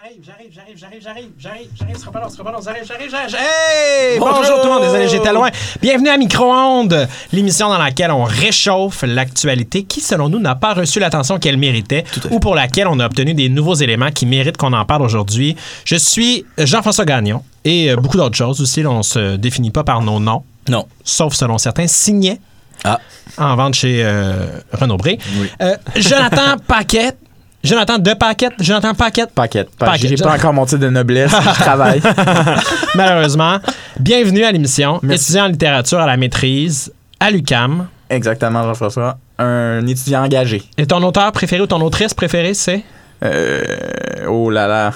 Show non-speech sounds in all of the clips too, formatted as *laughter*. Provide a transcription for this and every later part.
J'arrive, j'arrive, j'arrive, j'arrive, j'arrive, j'arrive, j'arrive, j'arrive, j'arrive, j'arrive. Hey! Bonjour. tout le monde, désolé, j'étais loin. Bienvenue à Micro-ondes, l'émission dans laquelle on réchauffe l'actualité qui, selon nous, n'a pas reçu l'attention qu'elle méritait ou pour laquelle on a obtenu des nouveaux éléments qui méritent qu'on en parle aujourd'hui. Je suis Jean-François Gagnon et euh, beaucoup d'autres choses aussi. Là, on se définit pas par nos noms, Non. sauf selon certains, Ah. en vente chez euh, Renaud Bré. Oui. Euh, Jonathan *laughs* Paquette. Jonathan de Paquette. Jonathan Paquette. Paquette. Paquette. J'ai pas encore mon titre de noblesse. je *laughs* travaille. *laughs* Malheureusement. Bienvenue à l'émission. Étudiant en littérature à la maîtrise à l'UCAM. Exactement, Jean-François. Un étudiant engagé. Et ton auteur préféré ou ton autrice préférée, c'est? Euh, oh là là.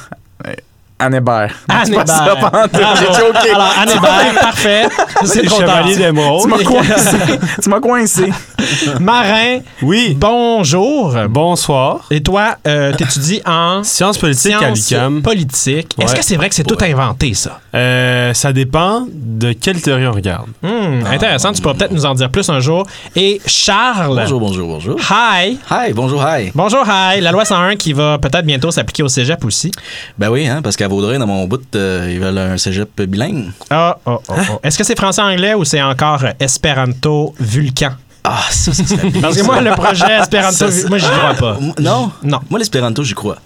Anne Hébert. Anne c'est pas Hébert. Bravo. J'ai joké. Alors, Anne Hébert, parfait. *laughs* C'est trop tard. Tu m'as coincé. *laughs* tu m'as coincé. *laughs* Marin, Oui. bonjour. Bonsoir. Et toi, euh, t'étudies en Sciences politiques à sciences l'UQAM. politiques. Est-ce Ouais. que c'est vrai que c'est tout inventé, ça? Euh, ça dépend de quelle théorie on regarde. Hmm, intéressant. Tu pourras peut-être nous en dire plus un jour. Et Charles. Bonjour, bonjour, bonjour. Hi. Hi, bonjour, hi. Bonjour, hi. La loi 101 qui va peut-être bientôt s'appliquer au cégep aussi. Ben oui, hein, parce qu'à Vaudreuil, dans mon bout, euh, ils veulent un cégep bilingue. Ah, oh, oh, oh. Est-ce que c'est français-anglais ou c'est encore euh, Espéranto-Vulcan? Ah, ça, ça serait *laughs* bien. Parce que moi, le projet ça- moi, j'y crois pas. M- Non? Non. Moi, l'espéranto, j'y crois.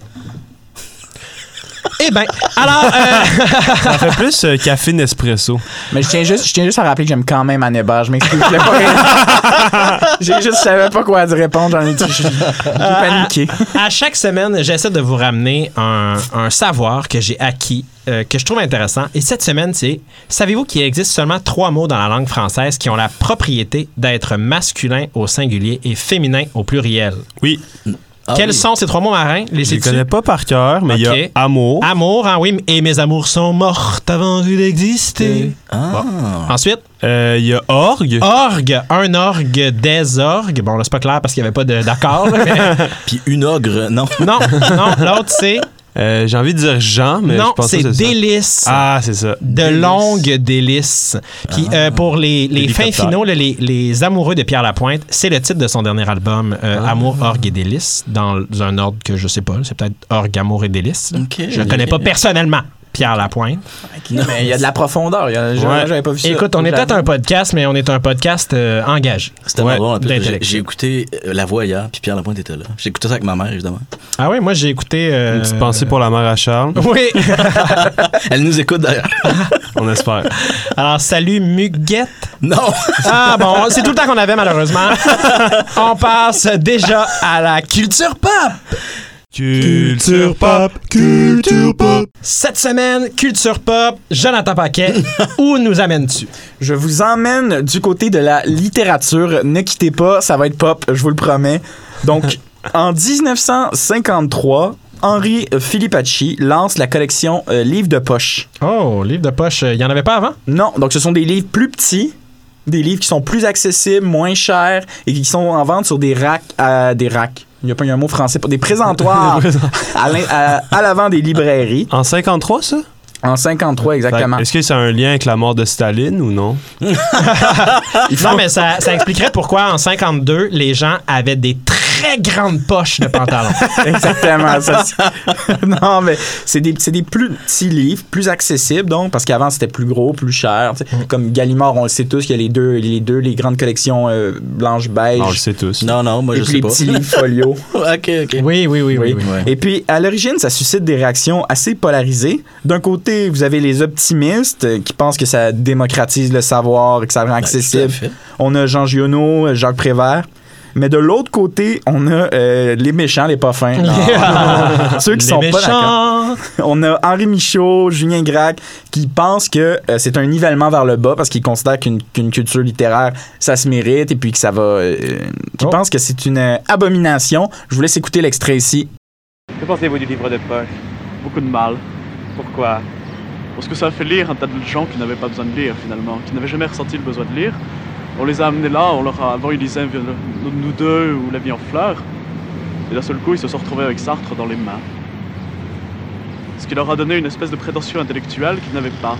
Eh ben, alors, euh, *laughs* Ça fait plus euh, café Nespresso. Mais je tiens juste, je tiens juste à rappeler que j'aime quand même Anne Hébert. Je m'excuse. je pas *laughs* J'ai juste, je savais pas quoi répondre. J'en ai, j'ai paniqué. à chaque semaine, j'essaie de vous ramener un, un savoir que j'ai acquis, euh, que je trouve intéressant. Et cette semaine, c'est savez-vous qu'il existe seulement trois mots dans la langue française qui ont la propriété d'être masculin au singulier et féminin au pluriel? Oui. Ah Quels oui. sont ces trois mots marins? Les Je les sais-tu? connais pas par cœur, mais il y a amour. Amour, hein, oui, et mes amours sont mortes avant d'exister. Ah. Ensuite, Euh, Il y a orgue. orgue, un orgue, des orgues. Bon, là, c'est pas clair parce qu'il n'y avait pas de- d'accord. mais- *laughs* Puis une ogre, non. non, non, *laughs* l'autre, c'est. Euh, J'ai envie de dire Jean, mais non, je pense c'est délices. Ah, c'est ça. De longues délices. Puis euh, pour les, les fins finaux, là, les, les amoureux de Pierre Lapointe, c'est le titre de son dernier album, euh, Amour, Orgue et Délices, dans un ordre que je sais pas. C'est peut-être Orgue, Amour et Délices. là. Ok. Je ne connais pas personnellement Pierre Lapointe. Mais il y a de la profondeur. J'avais pas vu ça. Écoute, on est peut-être un podcast, mais on est un podcast euh, engagé. C'était Ouais, bon. j'ai écouté euh, La Voix hier, puis Pierre Lapointe était là. J'ai écouté ça avec ma mère, évidemment. Ah oui, moi j'ai écouté. euh, Une petite pensée pour la mère à Charles. *laughs* Oui. *laughs* Elle nous écoute d'ailleurs. On espère. Alors, salut Muguette. non! *laughs* Ah bon, c'est tout le temps qu'on avait malheureusement. On passe déjà à la culture pop. Culture pop, culture pop. Cette semaine, culture pop, Jonathan Paquet, *laughs* où nous amènes-tu? Je vous emmène du côté de la littérature. Ne quittez pas, ça va être pop, je vous le promets. Donc, *laughs* en 1953, Henri Filipacci lance la collection euh, Livres de poche. Oh, livre de poche, il y en avait pas avant? Non, donc ce sont des livres plus petits, des livres qui sont plus accessibles, moins chers et qui sont en vente sur des racks, à des racks. Il n'y a pas un mot français pour *laughs* des présentoirs à l'in- à à l'avant des librairies. En 53, ça? En 53 exactement. Est-ce que c'est un lien avec la mort de Staline ou non? *laughs* Non, mais ça, ça expliquerait pourquoi en 52, les gens avaient des très grandes poches de pantalon. *laughs* Exactement. ça, *laughs* non, mais c'est des, c'est des plus petits livres, plus accessibles, donc, parce qu'avant, c'était plus gros, plus cher. Mm. Comme Gallimard, on le sait tous, il y a les deux, les deux, les grandes collections euh, blanche-beige. On le sait tous. Non, non, moi, je sais les pas. petits livres *laughs* folio. ok, ok. Oui, oui, oui, oui. Oui. oui. Ouais. Et puis, à l'origine, ça suscite des réactions assez polarisées. D'un côté, vous avez les optimistes euh, qui pensent que ça démocratise le savoir et que ça rend Ben, accessible. On a Jean Giono, Jacques Prévert. Mais de l'autre côté, on a euh, les méchants, les pas fins. *laughs* *laughs* Ceux qui Les sont pas d'accord. méchants. On a Henri Michaud, Julien Gracq, qui pensent que euh, c'est un nivellement vers le bas parce qu'ils considèrent qu'une culture littéraire, ça se mérite et puis que ça va. euh, qui Oh. pensent que c'est une euh, abomination. Je vous laisse écouter l'extrait ici. Que pensez-vous du livre de poche Beaucoup de mal. Pourquoi? Parce que ça fait lire un tas de gens qui n'avaient pas besoin de lire finalement, qui n'avaient jamais ressenti le besoin de lire. On les a amenés là, on leur a, avant ils lisaient euh, Nous deux ou La vie en fleurs. Et d'un seul coup, ils se sont retrouvés avec Sartre dans les mains. Ce qui leur a donné une espèce de prétention intellectuelle qu'ils n'avaient pas.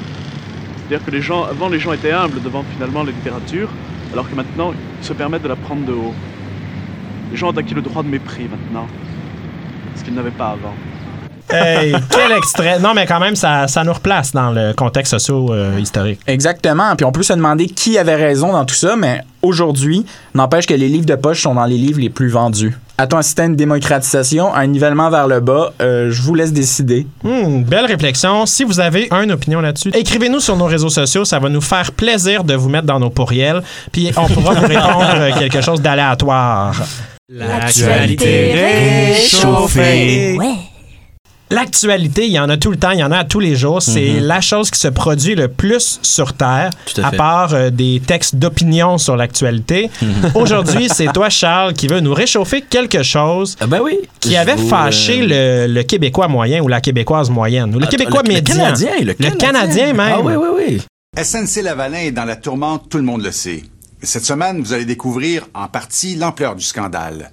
C'est-à-dire que les gens, avant les gens étaient humbles devant finalement la littérature, alors que maintenant ils se permettent de la prendre de haut. Les gens ont acquis le droit de mépris maintenant, ce qu'ils n'avaient pas avant. Hey, quel extrait. Non, mais quand même, ça, ça nous replace dans le contexte socio-historique. Exactement. Puis on peut se demander qui avait raison dans tout ça, mais aujourd'hui, n'empêche que les livres de poche sont dans les livres les plus vendus. A-t-on assisté à une démocratisation, à un nivellement vers le bas? Euh, je vous laisse décider. Hmm, belle réflexion. Si vous avez une opinion là-dessus, écrivez-nous sur nos réseaux sociaux. Ça va nous faire plaisir de vous mettre dans nos pourriels. Puis on pourra vous répondre *laughs* quelque chose d'aléatoire. L'actualité réchauffée. Ouais. L'actualité, il y en a tout le temps, il y en a à tous les jours. C'est la chose qui se produit le plus sur Terre, Tout à fait. part euh, des textes d'opinion sur l'actualité. *laughs* Aujourd'hui, *laughs* c'est toi, Charles, qui veut nous réchauffer quelque chose Ah ben oui. qui avait vous, fâché euh, le, le Québécois moyen ou la Québécoise moyenne, ou le ah, Québécois le, médian. Le Canadien, le Canadien. Canadien même. Ah oui, oui, oui. SNC-Lavalin est dans la tourmente, tout le monde le sait. Cette semaine, vous allez découvrir en partie l'ampleur du scandale.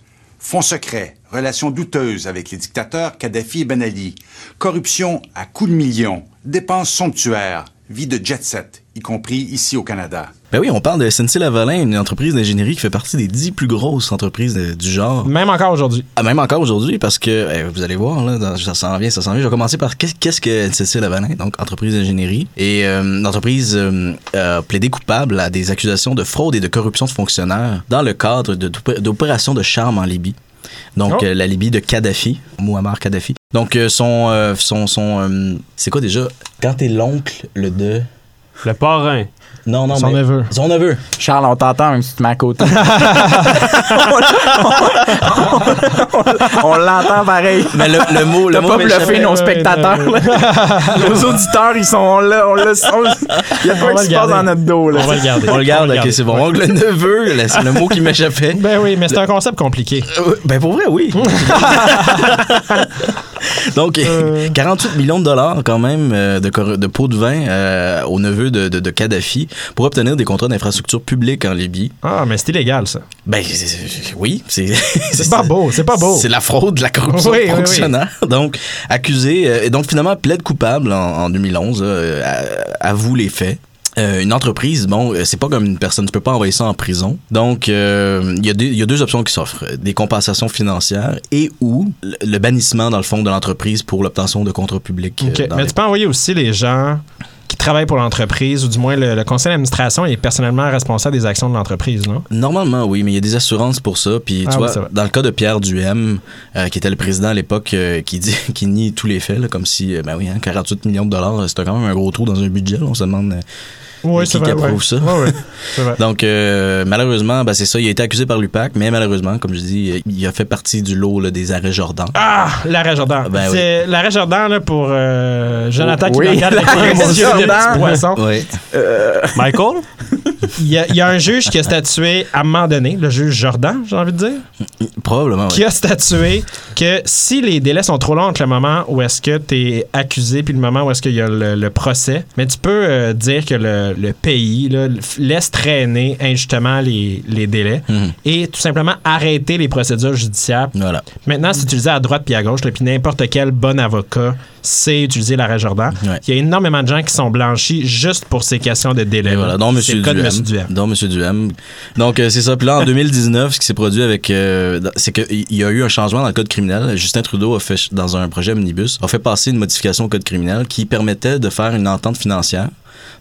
Fonds secrets, relations douteuses avec les dictateurs Kadhafi et Ben Ali, corruption à coups de millions, dépenses somptuaires, vie de jet-set, y compris ici au Canada. Ben oui, on parle de SNC Lavalin, une entreprise d'ingénierie qui fait partie des dix plus grosses entreprises de- du genre. Même encore aujourd'hui. Ah, même encore aujourd'hui, parce que eh, vous allez voir, là, dans- ça s'en vient, ça s'en vient. Je vais commencer par qu'est- qu'est-ce que SNC Lavalin, donc entreprise d'ingénierie, et euh, l'entreprise euh, a plaidé coupable à des accusations de fraude et de corruption de fonctionnaires dans le cadre d'opérations de charme en Libye. Donc, Oh. euh, la Libye de Kadhafi, Muammar Kadhafi. Donc, euh, son. euh, son, son euh, c'est quoi déjà? Quand t'es l'oncle, le de. Le parrain. Non, non, Son mais- neveu. Son neveu. Charles, on t'entend même si tu te mets à côté. on *laughs* on l'entend pareil. Mais le, le mot. le T'as pas bluffé nos ouais, spectateurs. ouais. là. Nos auditeurs, ils sont là. On le Il y a va qui se passe dans notre dos. Là? On va le garder. On le garde, ok, c'est bon. Donc, le neveu, c'est le mot qui m'échappait. Ben oui, mais c'est un concept compliqué. Euh, Ben pour vrai, oui. *laughs* *laughs* Donc, *laughs* 48 millions de dollars quand même euh, de, pots de vin euh, au neveu de, de, de Kadhafi pour obtenir des contrats d'infrastructure publique en Libye. Ah, mais c'est illégal, ça. Ben oui, c'est *laughs* C'est pas beau, c'est pas beau. C'est la fraude, la corruption Oui, oui, oui. fonctionnaire. Donc accusé euh, et donc finalement plaide coupable en, en 2011, euh, à- avoue les faits. Euh, une entreprise, bon, euh, c'est pas comme une personne, tu peux pas envoyer ça en prison. Donc, euh, il y, a y deux options qui s'offrent des compensations financières et ou le, le bannissement dans le fond de l'entreprise pour l'obtention de contrats publics. Mais les- tu peux envoyer aussi les gens qui travaillent pour l'entreprise, ou du moins le, le conseil d'administration est personnellement responsable des actions de l'entreprise, non? Normalement, oui, mais il y a des assurances pour ça. Puis, tu Ah oui, vois, c'est vrai. dans le cas de Pierre Duhem, euh, qui était le président à l'époque, euh, qui dit, *laughs* qui nie tous les faits, là, comme si, euh, ben oui, hein, 48 millions de dollars, c'était quand même un gros trou dans un budget. là. on se demande Oui, qui qui approuve ça? Oui, oui. *laughs* C'est vrai. Donc, euh, malheureusement, ben, c'est ça. Il a été accusé par l'UPAC, mais malheureusement, comme je dis, il a fait partie du lot là, des arrêts Jordan. Ah, l'arrêt Jordan. Ben oui. c'est l'arrêt Jordan là, pour euh, Jonathan qui Oui, regarde de Jordan. poisson. Oui. *laughs* Michael? *laughs* Il y, a, il y a un juge qui a statué à un moment donné, le juge Jordan, j'ai envie de dire, Probablement, oui. qui a statué que si les délais sont trop longs entre le moment où est-ce que tu es accusé puis le moment où est-ce qu'il y a le, le procès, mais tu peux euh, dire que le, le pays là, laisse traîner injustement les, les délais Mhm. et tout simplement arrêter les procédures judiciaires. Voilà. Maintenant, c'est utilisé à droite puis à gauche, là, puis n'importe quel bon avocat sait utiliser l'arrêt Jordan. Ouais. Il y a énormément de gens qui sont blanchis juste pour ces questions de délai. Et voilà, dont C'est M. le cas de Duhem. M. Duhem. Dont M. Duhem. Donc, euh, c'est ça. Puis là, en *laughs* 2019, ce qui s'est produit avec. euh, c'est qu'il y a eu un changement dans le code criminel. Justin Trudeau a fait, dans un projet omnibus, a fait passer une modification au code criminel qui permettait de faire une entente financière.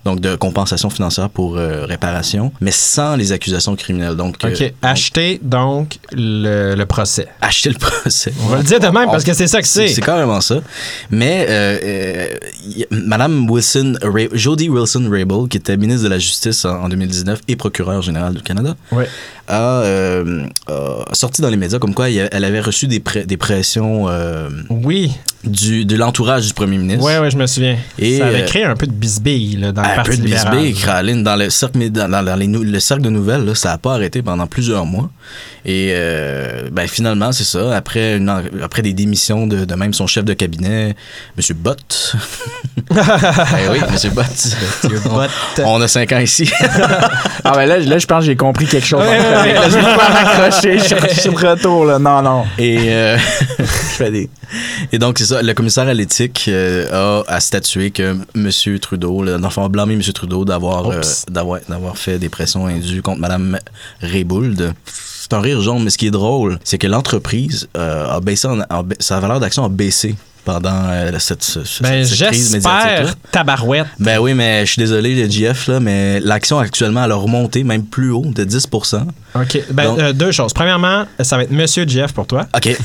Donc de compensation financière pour euh, réparation, mais sans les accusations criminelles. Donc, euh, OK. donc, Acheter, donc, le, le procès. acheter le procès. On va le dire de même parce que c'est ça que c'est. C'est carrément ça. Mais euh, euh, Madame Wilson, Ra- Jody Wilson Raybould, qui était ministre de la Justice en, en 2019 et procureure générale du Canada, Ouais. A, euh, a sorti dans les médias comme quoi elle avait reçu des, pré- des pressions euh, Oui. du, de l'entourage du premier ministre. Ouais, ouais, je me souviens. Et, ça avait euh, créé un peu de bisbille là, dans le un Parti peu de bisbille, Caroline, dans le cercle, dans, dans- dans les le cercle de nouvelles, là, ça n'a pas arrêté pendant plusieurs mois. Et euh, ben, finalement, c'est ça. Après, une après des démissions de, de même son chef de cabinet, M. Bott. ben *laughs* oui, M. Bott. Bott. On, on a cinq ans ici. *laughs* Ah ben là, là je pense que j'ai compris quelque chose. Ouais, ouais, ouais. Là, je suis- de retour, là. Non, non. Et, euh, *laughs* je fais des- Et donc, c'est ça. Le commissaire à l'éthique euh, a, a statué que M. Trudeau, dans le fond, a blâmé M. Trudeau d'avoir euh, d'avoir d'avoir fait des pressions indues contre Mme Raybould. C'est un rire jaune, mais ce qui est drôle, c'est que l'entreprise a baissé, en- a sa valeur d'action a baissé pendant euh, cette, ce- ce- Ben, cette crise médiatique-là. j'espère, tabarouette. Ben oui, mais je suis désolé, le GF, là, mais l'action actuellement, elle a remonté même plus haut, de 10% OK. Ben, Donc- euh, deux choses. Premièrement, ça va être Monsieur Jeff pour toi. OK.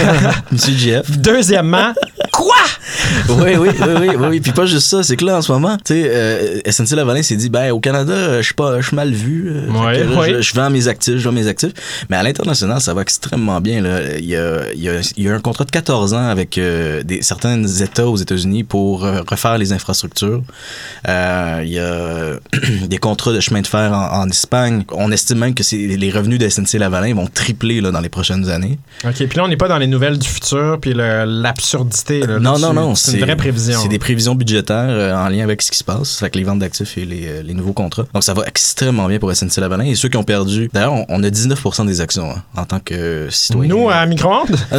*laughs* Monsieur GF. Deuxièmement, quoi? *laughs* oui, oui, oui, oui. Puis pas juste ça, c'est que là, en ce moment, tu sais, euh, SNC Lavalin s'est dit, ben, au Canada, euh, je suis pas, je suis mal vu. euh. Je, vends mes actifs, je vends mes actifs. Mais à l'international, ça va extrêmement bien, là. Il y a, il y un contrat de 14 ans avec des, certains États aux États-Unis pour refaire les infrastructures. Il y a *clears throat* des contrats de chemin de fer en, Espagne. On estime même que les revenus de SNC Lavalin vont tripler, là, dans les prochaines années. OK. Puis là, on n'est pas dans les nouvelles du futur puis l'absurdité. Non, non, non. C'est une vraie prévision. C'est des prévisions budgétaires euh, en lien avec ce qui se passe, avec les ventes d'actifs et les, euh, les nouveaux contrats. Donc, ça va extrêmement bien pour SNC Lavalin. Et ceux qui ont perdu, d'ailleurs, on, on a 19% des actions hein, en tant que citoyen. Nous, à micro-ondes? *laughs*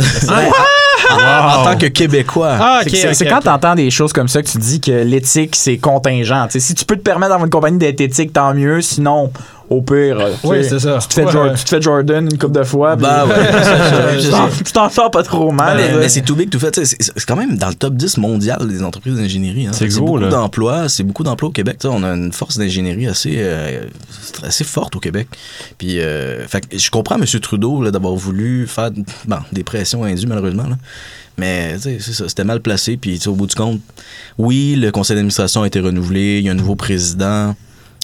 en tant que Québécois. Ah. C'est- quand OK. t'entends des choses comme ça que tu dis que l'éthique, c'est contingent. Tu si tu peux te permettre dans une compagnie d'être éthique, tant mieux. Sinon, au pire, tu Oui, sais, c'est ça. Tu te, fais Ouais, Jor- ouais. tu te fais Jordan une coupe de fois. Bah ouais, *laughs* tu t'en- sors pas trop mal. mais, là. mais c'est tout big, tout fait. C'est quand même dans le top 10 mondial des entreprises d'ingénierie. hein. C'est beaucoup là. d'emplois. C'est beaucoup d'emplois au Québec. On a une force d'ingénierie assez, euh, assez forte au Québec. Puis, euh, fait je comprends M. Trudeau d'avoir voulu faire bon, des pressions indues, malheureusement. là. Mais c'était mal placé. Puis au bout du compte, oui, le conseil d'administration a été renouvelé. Il y a un nouveau président.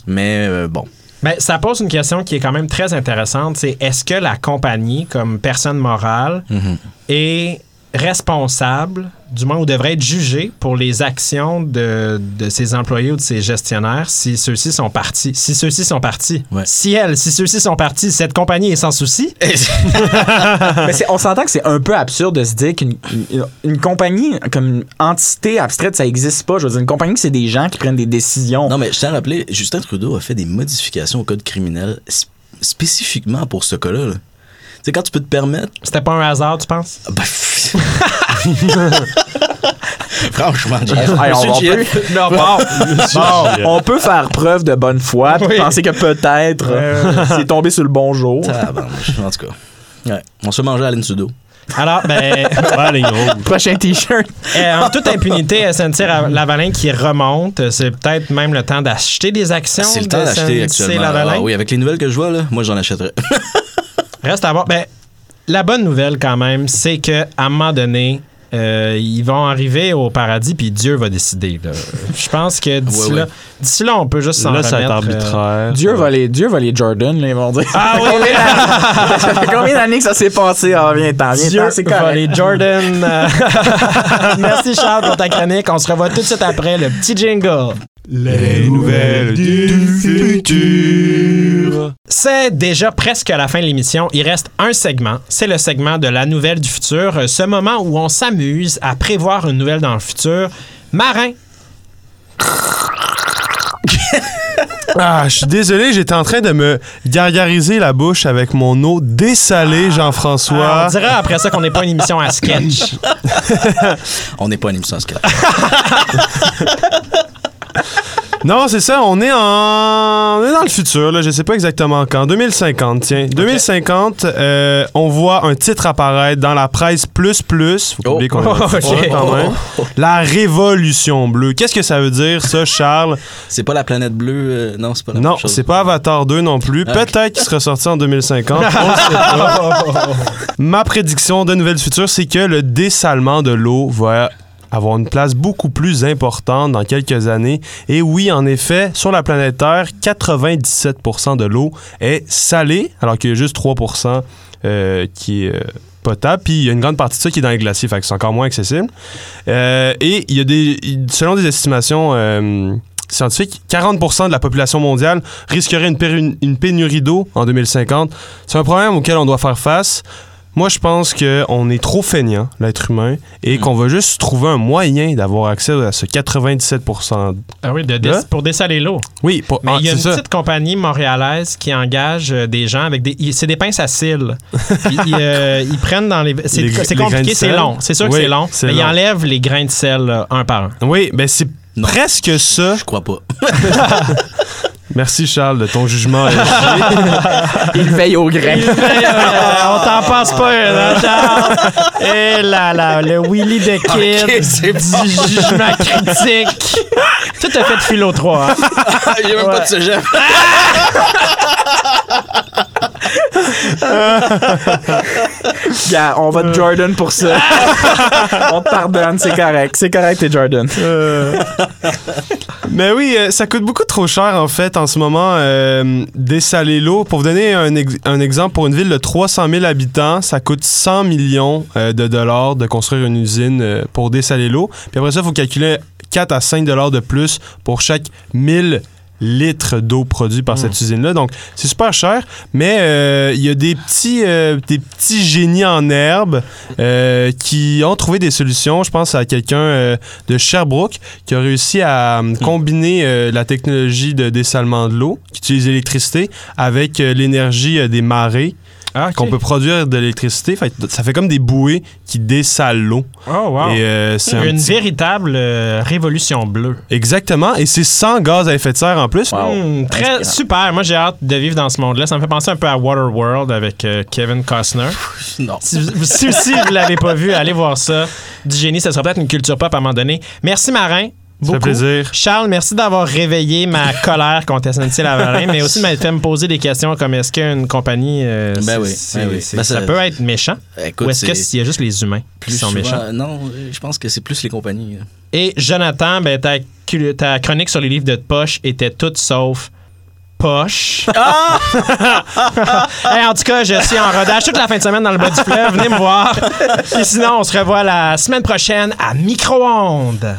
Mais euh, bon. Ben, ça pose une question qui est quand même très intéressante. C'est est-ce que la compagnie, comme personne morale, Mhm. est responsable, du moins, ou devrait être jugée pour les actions de, de ses employés ou de ses gestionnaires si ceux-ci sont partis. Si ceux-ci sont partis. Ouais. Si elle, si ceux-ci sont partis, cette compagnie est sans souci. *laughs* Mais on s'entend que c'est un peu absurde de se dire qu'une une, une compagnie comme une entité abstraite, ça existe pas. Je veux dire, une compagnie, c'est des gens qui prennent des décisions. Non, mais je tiens à rappeler, Justin Trudeau a fait des modifications au code criminel sp- spécifiquement pour ce cas-là. là. Tu sais, quand tu peux te permettre. C'était pas un hasard, tu penses? Ah, ben, *laughs* Franchement, Jeff. Hey, on, Jeff. peut, Non, bon. *laughs* bon, on peut faire preuve de bonne foi puis Oui. penser que peut-être euh, c'est tombé sur le bon jour. En tout cas. Ouais. On se manger à Trudeau. Alors, ben, *laughs* Ouais. Prochain t-shirt. euh, en toute impunité, SNC Lavalin qui remonte, c'est peut-être même le temps d'acheter des actions C'est le temps d'acheter actuellement. Ah oui, avec les nouvelles que je vois, là, moi j'en achèterais. Reste à voir. Ben, la bonne nouvelle, quand même, c'est qu'à un moment donné, euh, ils vont arriver au paradis, puis Dieu va décider. là. Je pense que *laughs* d'ici Ouais, là, ouais. d'ici là, on peut juste s'en Là, ça va être remettre, euh, arbitraire. Dieu va les, Dieu va les Jordan, là, ils vont dire. Ah oui, oui, ça fait combien d'années que ça s'est passé? Ah, viens t'en, viens Dieu c'est va les Jordan. euh. *laughs* Merci Charles pour ta chronique. On se revoit tout de suite après le petit jingle. Les nouvelles du futur. C'est déjà presque la fin de l'émission. Il reste un segment. C'est le segment de la nouvelle du futur. Ce moment où on s'amuse à prévoir une nouvelle dans le futur. Marin, *laughs* Ah, je suis désolé, j'étais en train de me gargariser la bouche avec mon eau dessalée, Ah, Jean-François. on dira après ça qu'on n'est pas une émission à sketch. *laughs* On n'est pas une émission sketch. *laughs* Non, c'est ça, on est en on est dans le futur là, je sais pas exactement quand, 2050 tiens. 2050 euh, on voit un titre apparaître dans la presse plus plus, faut Oh. oublier qu'on est dans le futur, Ok. quand même. La révolution bleue. Qu'est-ce que ça veut dire ça Charles? C'est pas la planète bleue. euh, non, c'est pas la Non, c'est pas Avatar 2 non plus. Ah. Peut-être qu'il sera sorti en 2050. on le sait pas. *laughs* Ma prédiction de Nouvelles Futures, c'est que le dessalement de l'eau va avoir une place beaucoup plus importante dans quelques années. Et oui, en effet, sur la planète Terre, 97% de l'eau est salée, alors qu'il y a juste 3% euh, qui est euh, potable. Puis il y a une grande partie de ça qui est dans les glaciers, fait que c'est encore moins accessible. Euh, et il y a des, selon des estimations scientifiques, 40% de la population mondiale risquerait une pénurie d'eau en 2050. C'est un problème auquel on doit faire face. Moi, je pense qu'on est trop feignant, l'être humain, et qu'on va juste trouver un moyen d'avoir accès à ce 97%. Ah oui, de dé- pour dessaler l'eau. Oui, pour, Mais ah, il y a une ça. petite compagnie montréalaise qui engage euh, des gens avec des. C'est des pinces à cils. ils, ils, euh, *laughs* ils prennent dans les. C'est compliqué, c'est long. C'est sûr que c'est long. Mais ils enlèvent les grains de sel là, un par un. Oui, ben c'est Non. presque ça. Je crois pas. *laughs* Merci, Charles, de ton jugement. *laughs* Il veille au grain. on t'en passe pas, hein, *laughs* Charles? Et là, là, le Willy de Kid Ok, c'est du jugement critique. Tout a fait de philo 3. hein? *laughs* J'ai même pas de sujet. Gars, on va te Jordan pour ça. *laughs* on te pardonne, c'est correct. C'est correct, t'es Jordan. Euh. Mais oui, euh, ça coûte beaucoup trop cher en fait en ce moment euh, dessaler l'eau. Pour vous donner un, ex- un exemple, pour une ville de 300 000 habitants, ça coûte 100 millions euh, de dollars de construire une usine euh, pour dessaler l'eau. Puis après ça, il faut calculer 4 à 5 dollars de plus pour chaque 1000 litres d'eau produits par cette usine-là. Donc, c'est super cher, mais euh, il y a des petits, euh, des petits génies en herbe euh, qui ont trouvé des solutions. Je pense à quelqu'un de Sherbrooke qui a réussi à euh, combiner la technologie de dessalement de l'eau, qui utilise l'électricité, avec l'énergie des marées, Ah, qu'on peut produire de l'électricité. Fait ça fait comme des bouées qui dessalent l'eau. Oh, wow. Et euh, c'est un Une petit- véritable euh, révolution bleue. Exactement. Et c'est sans gaz à effet de serre en plus. Hmm, très Inspirant. super. Moi, j'ai hâte de vivre dans ce monde-là. Ça me fait penser un peu à Waterworld avec euh, Kevin Costner. Non. Si, vous- si aussi vous l'avez pas vu, allez voir ça. Du génie, ça sera peut-être une culture pop à un moment donné. Merci Marin. Ça fait Beaucoup. plaisir. Charles, merci d'avoir réveillé ma *laughs* colère contre SNC Lavalin, mais aussi de m'avoir fait me poser des questions comme est-ce qu'une compagnie, euh, Ben oui, ben oui. Ben ça ça- peut être méchant, Écoute, ou est-ce s'il y a juste les humains qui plus sont souvent- méchants? Non, je pense que c'est plus les compagnies. euh. Et Jonathan, ben, ta, chronique sur les livres de poche était toute sauf poche. *laughs* *laughs* Hey, en tout cas, je suis en rodage toute la fin de semaine dans le bas du fleuve. Venez me voir. Et sinon, on se revoit la semaine prochaine à Micro-ondes.